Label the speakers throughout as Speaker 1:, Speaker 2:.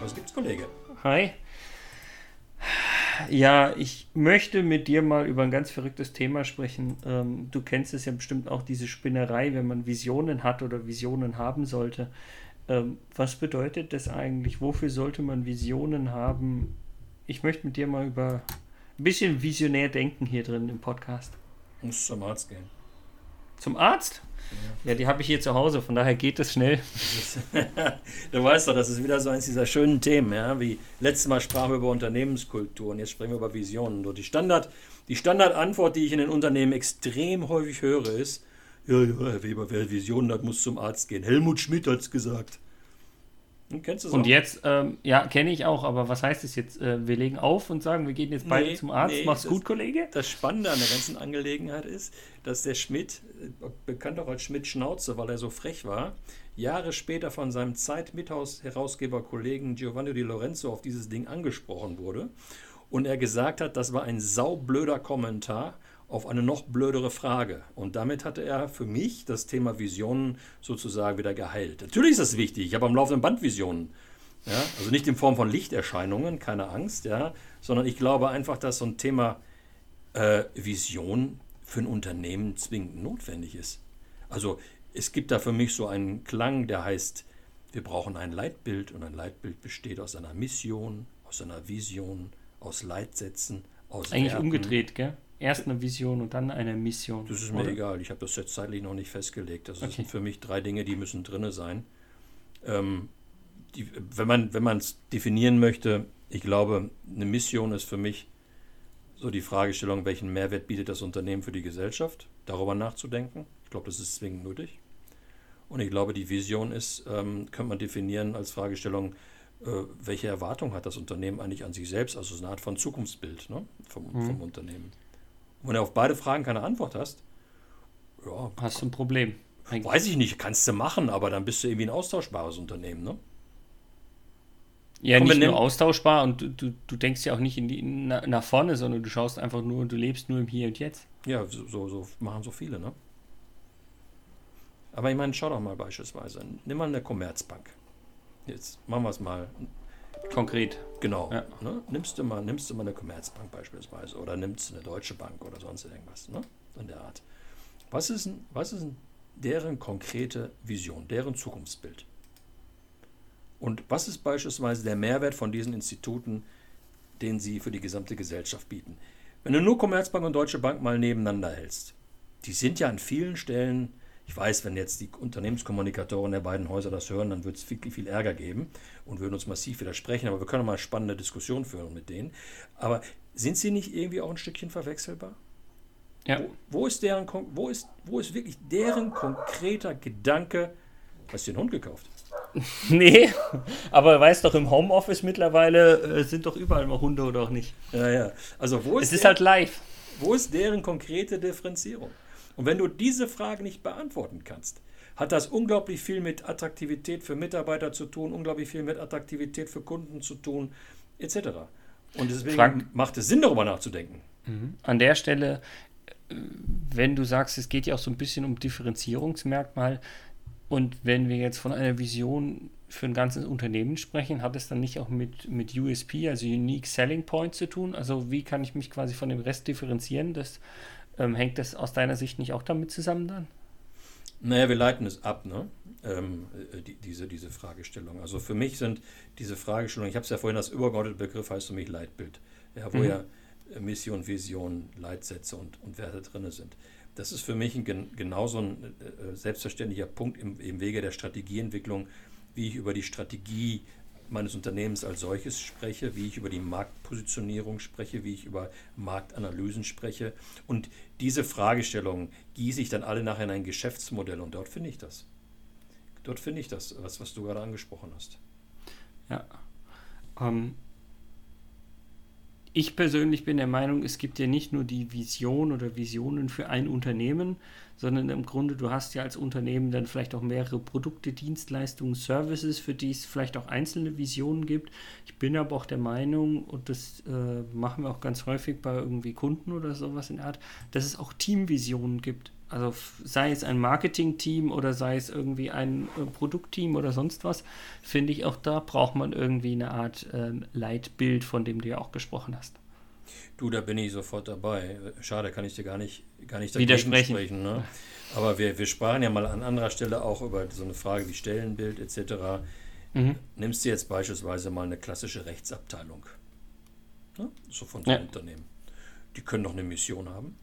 Speaker 1: Was gibt's, Kollege?
Speaker 2: Hi. Ja, ich möchte mit dir mal über ein ganz verrücktes Thema sprechen. Ähm, du kennst es ja bestimmt auch, diese Spinnerei, wenn man Visionen hat oder Visionen haben sollte. Ähm, was bedeutet das eigentlich? Wofür sollte man Visionen haben? Ich möchte mit dir mal über ein bisschen visionär denken hier drin im Podcast.
Speaker 1: Muss zum Arzt gehen.
Speaker 2: Zum Arzt? Ja, die habe ich hier zu Hause, von daher geht es schnell.
Speaker 1: du weißt doch, das ist wieder so eins dieser schönen Themen, ja, wie letztes Mal sprachen wir über Unternehmenskultur und jetzt sprechen wir über Visionen. Und die, Standard, die Standardantwort, die ich in den Unternehmen extrem häufig höre, ist, ja, ja, Herr Weber, wer Visionen hat, muss zum Arzt gehen. Helmut Schmidt hat es gesagt.
Speaker 2: Und kennst du es Und auch? jetzt, ähm, ja, kenne ich auch, aber was heißt das jetzt? Äh, wir legen auf und sagen, wir gehen jetzt beide nee, zum Arzt. Nee, Mach's das, gut, Kollege.
Speaker 1: Das Spannende an der ganzen Angelegenheit ist, dass der Schmidt, äh, bekannt auch als Schmidt-Schnauze, weil er so frech war, Jahre später von seinem Zeit-Herausgeber-Kollegen Giovanni Di Lorenzo auf dieses Ding angesprochen wurde und er gesagt hat, das war ein saublöder Kommentar auf eine noch blödere Frage. Und damit hatte er für mich das Thema Visionen sozusagen wieder geheilt. Natürlich ist das wichtig. Ich habe am laufenden Band Visionen. Ja? Also nicht in Form von Lichterscheinungen, keine Angst, ja? sondern ich glaube einfach, dass so ein Thema äh, Vision für ein Unternehmen zwingend notwendig ist. Also es gibt da für mich so einen Klang, der heißt, wir brauchen ein Leitbild und ein Leitbild besteht aus einer Mission, aus einer Vision, aus Leitsätzen, aus
Speaker 2: Eigentlich Werten. umgedreht, gell? Erst eine Vision und dann eine Mission.
Speaker 1: Das ist mir oder? egal. Ich habe das jetzt zeitlich noch nicht festgelegt. Das okay. sind für mich drei Dinge, die müssen drin sein. Ähm, die, wenn man es definieren möchte, ich glaube, eine Mission ist für mich so die Fragestellung, welchen Mehrwert bietet das Unternehmen für die Gesellschaft, darüber nachzudenken. Ich glaube, das ist zwingend nötig. Und ich glaube, die Vision ist, ähm, könnte man definieren als Fragestellung, äh, welche Erwartung hat das Unternehmen eigentlich an sich selbst, also so eine Art von Zukunftsbild ne, vom, mhm. vom Unternehmen. Wenn du auf beide Fragen keine Antwort hast,
Speaker 2: ja. Hast du ein Problem.
Speaker 1: Eigentlich. Weiß ich nicht, kannst du machen, aber dann bist du irgendwie ein austauschbares Unternehmen, ne?
Speaker 2: Ja, Komm, nicht nur austauschbar und du, du, du, denkst ja auch nicht in die, na, nach vorne, sondern du schaust einfach nur und du lebst nur im Hier und Jetzt.
Speaker 1: Ja, so, so, so machen so viele, ne? Aber ich meine, schau doch mal beispielsweise, nimm mal eine Commerzbank. Jetzt machen wir es mal
Speaker 2: Konkret.
Speaker 1: Genau. Ja. Ne? Nimmst, du mal, nimmst du mal eine Commerzbank beispielsweise oder nimmst eine Deutsche Bank oder sonst irgendwas ne? in der Art. Was ist, denn, was ist deren konkrete Vision, deren Zukunftsbild? Und was ist beispielsweise der Mehrwert von diesen Instituten, den sie für die gesamte Gesellschaft bieten? Wenn du nur Commerzbank und Deutsche Bank mal nebeneinander hältst, die sind ja an vielen Stellen ich weiß, wenn jetzt die Unternehmenskommunikatoren der beiden Häuser das hören, dann wird es viel, viel Ärger geben und würden uns massiv widersprechen, aber wir können mal spannende Diskussionen führen mit denen. Aber sind sie nicht irgendwie auch ein Stückchen verwechselbar? Ja. Wo, wo ist deren, wo ist, wo ist wirklich deren konkreter Gedanke, hast du den Hund gekauft?
Speaker 2: nee, aber weißt doch, im Homeoffice mittlerweile äh, sind doch überall mal Hunde oder auch nicht.
Speaker 1: Ja, ja. Also wo ist
Speaker 2: es ist der, halt live.
Speaker 1: Wo ist deren konkrete Differenzierung? Und wenn du diese Frage nicht beantworten kannst, hat das unglaublich viel mit Attraktivität für Mitarbeiter zu tun, unglaublich viel mit Attraktivität für Kunden zu tun, etc. Und deswegen Frank, macht es Sinn, darüber nachzudenken.
Speaker 2: Mhm. An der Stelle, äh, wenn du sagst, es geht ja auch so ein bisschen um Differenzierungsmerkmal, und wenn wir jetzt von einer Vision für ein ganzes Unternehmen sprechen, hat es dann nicht auch mit, mit USP, also Unique Selling Point zu tun? Also wie kann ich mich quasi von dem Rest differenzieren, dass ähm, hängt das aus deiner Sicht nicht auch damit zusammen dann?
Speaker 1: Naja, wir leiten es ab, ne? Ähm, äh, die, diese, diese Fragestellung. Also für mich sind diese Fragestellungen, ich habe es ja vorhin, das übergeordnete Begriff heißt für mich Leitbild, ja, wo mhm. ja äh, Mission, Vision, Leitsätze und, und Werte drin sind. Das ist für mich ein, genauso ein äh, selbstverständlicher Punkt im, im Wege der Strategieentwicklung, wie ich über die Strategie meines Unternehmens als solches spreche, wie ich über die Marktpositionierung spreche, wie ich über Marktanalysen spreche. Und diese Fragestellungen gieße ich dann alle nachher in ein Geschäftsmodell und dort finde ich das. Dort finde ich das, was, was du gerade angesprochen hast.
Speaker 2: Ja. Ähm, ich persönlich bin der Meinung, es gibt ja nicht nur die Vision oder Visionen für ein Unternehmen, sondern im Grunde, du hast ja als Unternehmen dann vielleicht auch mehrere Produkte, Dienstleistungen, Services, für die es vielleicht auch einzelne Visionen gibt. Ich bin aber auch der Meinung, und das äh, machen wir auch ganz häufig bei irgendwie Kunden oder sowas in der Art, dass es auch Teamvisionen gibt. Also sei es ein Marketing-Team oder sei es irgendwie ein äh, Produktteam oder sonst was, finde ich auch da braucht man irgendwie eine Art ähm, Leitbild, von dem du ja auch gesprochen hast.
Speaker 1: Du, da bin ich sofort dabei. Schade, kann ich dir gar nicht, gar nicht
Speaker 2: widersprechen.
Speaker 1: Sprechen, ne? Aber wir, wir sprachen ja mal an anderer Stelle auch über so eine Frage wie Stellenbild etc. Mhm. Nimmst du jetzt beispielsweise mal eine klassische Rechtsabteilung, ne? so von so einem ja. Unternehmen. Die können doch eine Mission haben.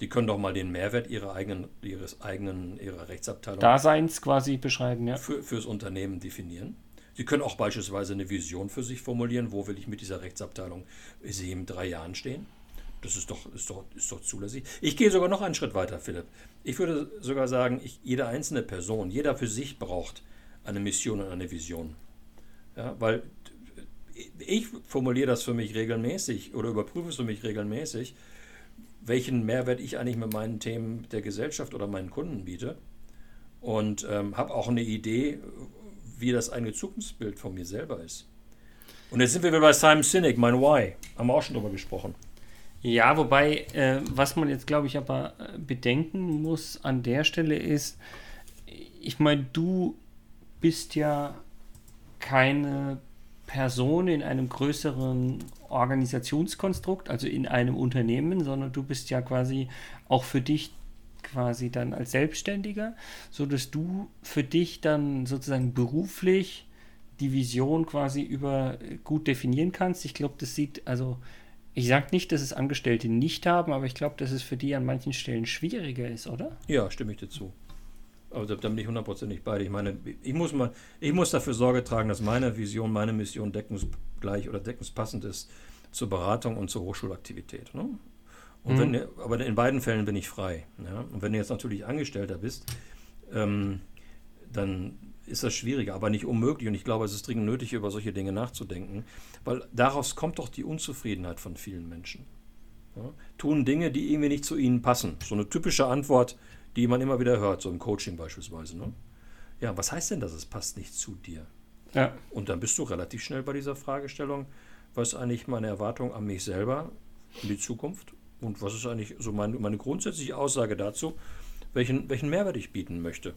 Speaker 1: Die können doch mal den Mehrwert ihrer eigenen, ihres eigenen, ihrer Rechtsabteilung
Speaker 2: Daseins quasi beschreiben, ja.
Speaker 1: Für, fürs Unternehmen definieren. Sie können auch beispielsweise eine Vision für sich formulieren, wo will ich mit dieser Rechtsabteilung sie in drei Jahren stehen. Das ist doch, ist doch, ist doch zulässig. Ich gehe sogar noch einen Schritt weiter, Philipp. Ich würde sogar sagen, ich, jede einzelne Person, jeder für sich braucht eine Mission und eine Vision. Ja, weil ich formuliere das für mich regelmäßig oder überprüfe es für mich regelmäßig, welchen Mehrwert ich eigentlich mit meinen Themen der Gesellschaft oder meinen Kunden biete. Und ähm, habe auch eine Idee, wie das eigene Zukunftsbild von mir selber ist. Und jetzt sind wir wieder bei Simon Sinek, mein Why. Haben wir auch schon drüber gesprochen.
Speaker 2: Ja, wobei, äh, was man jetzt, glaube ich, aber äh, bedenken muss an der Stelle ist, ich meine, du bist ja keine Person in einem größeren Organisationskonstrukt, also in einem Unternehmen, sondern du bist ja quasi auch für dich quasi dann als Selbstständiger, so dass du für dich dann sozusagen beruflich die Vision quasi über gut definieren kannst. Ich glaube, das sieht also ich sage nicht, dass es Angestellte nicht haben, aber ich glaube, dass es für die an manchen Stellen schwieriger ist, oder?
Speaker 1: Ja, stimme ich dazu. Aber da bin ich hundertprozentig bei dir. Ich meine, ich muss, mal, ich muss dafür Sorge tragen, dass meine Vision, meine Mission deckungsgleich oder deckungspassend ist zur Beratung und zur Hochschulaktivität. Ne? Und mhm. wenn, aber in beiden Fällen bin ich frei. Ja? Und wenn du jetzt natürlich Angestellter bist, ähm, dann ist das schwieriger, aber nicht unmöglich. Und ich glaube, es ist dringend nötig, über solche Dinge nachzudenken, weil daraus kommt doch die Unzufriedenheit von vielen Menschen. Ja? Tun Dinge, die irgendwie nicht zu ihnen passen. So eine typische Antwort, die man immer wieder hört, so im Coaching beispielsweise. Ne? Ja, was heißt denn das, es passt nicht zu dir? Ja. Und dann bist du relativ schnell bei dieser Fragestellung, was ist eigentlich meine Erwartung an mich selber in die Zukunft und was ist eigentlich so meine, meine grundsätzliche Aussage dazu, welchen, welchen Mehrwert ich bieten möchte.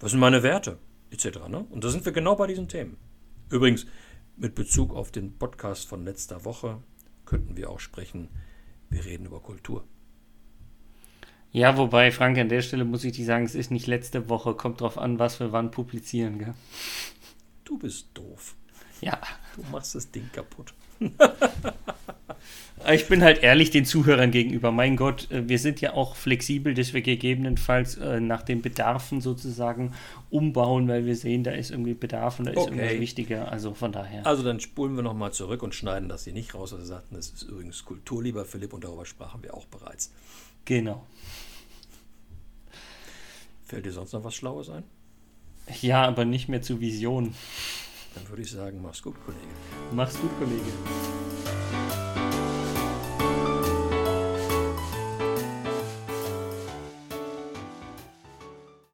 Speaker 1: Was sind meine Werte? Etc. Ne? Und da sind wir genau bei diesen Themen. Übrigens, mit Bezug auf den Podcast von letzter Woche könnten wir auch sprechen, wir reden über Kultur.
Speaker 2: Ja, wobei, Frank, an der Stelle muss ich dir sagen, es ist nicht letzte Woche, kommt drauf an, was wir wann publizieren, gell?
Speaker 1: Du bist doof.
Speaker 2: Ja.
Speaker 1: Du machst das Ding kaputt.
Speaker 2: ich bin halt ehrlich den Zuhörern gegenüber. Mein Gott, äh, wir sind ja auch flexibel, dass wir gegebenenfalls äh, nach den Bedarfen sozusagen umbauen, weil wir sehen, da ist irgendwie Bedarf und da ist okay. irgendwas wichtiger. Also von daher.
Speaker 1: Also dann spulen wir nochmal zurück und schneiden das hier nicht raus. Also sagten, das ist übrigens Kultur, lieber Philipp, und darüber sprachen wir auch bereits.
Speaker 2: Genau.
Speaker 1: Fällt dir sonst noch was Schlaues ein?
Speaker 2: Ja, aber nicht mehr zu Vision.
Speaker 1: Dann würde ich sagen, mach's gut, Kollege.
Speaker 2: Mach's gut, Kollege.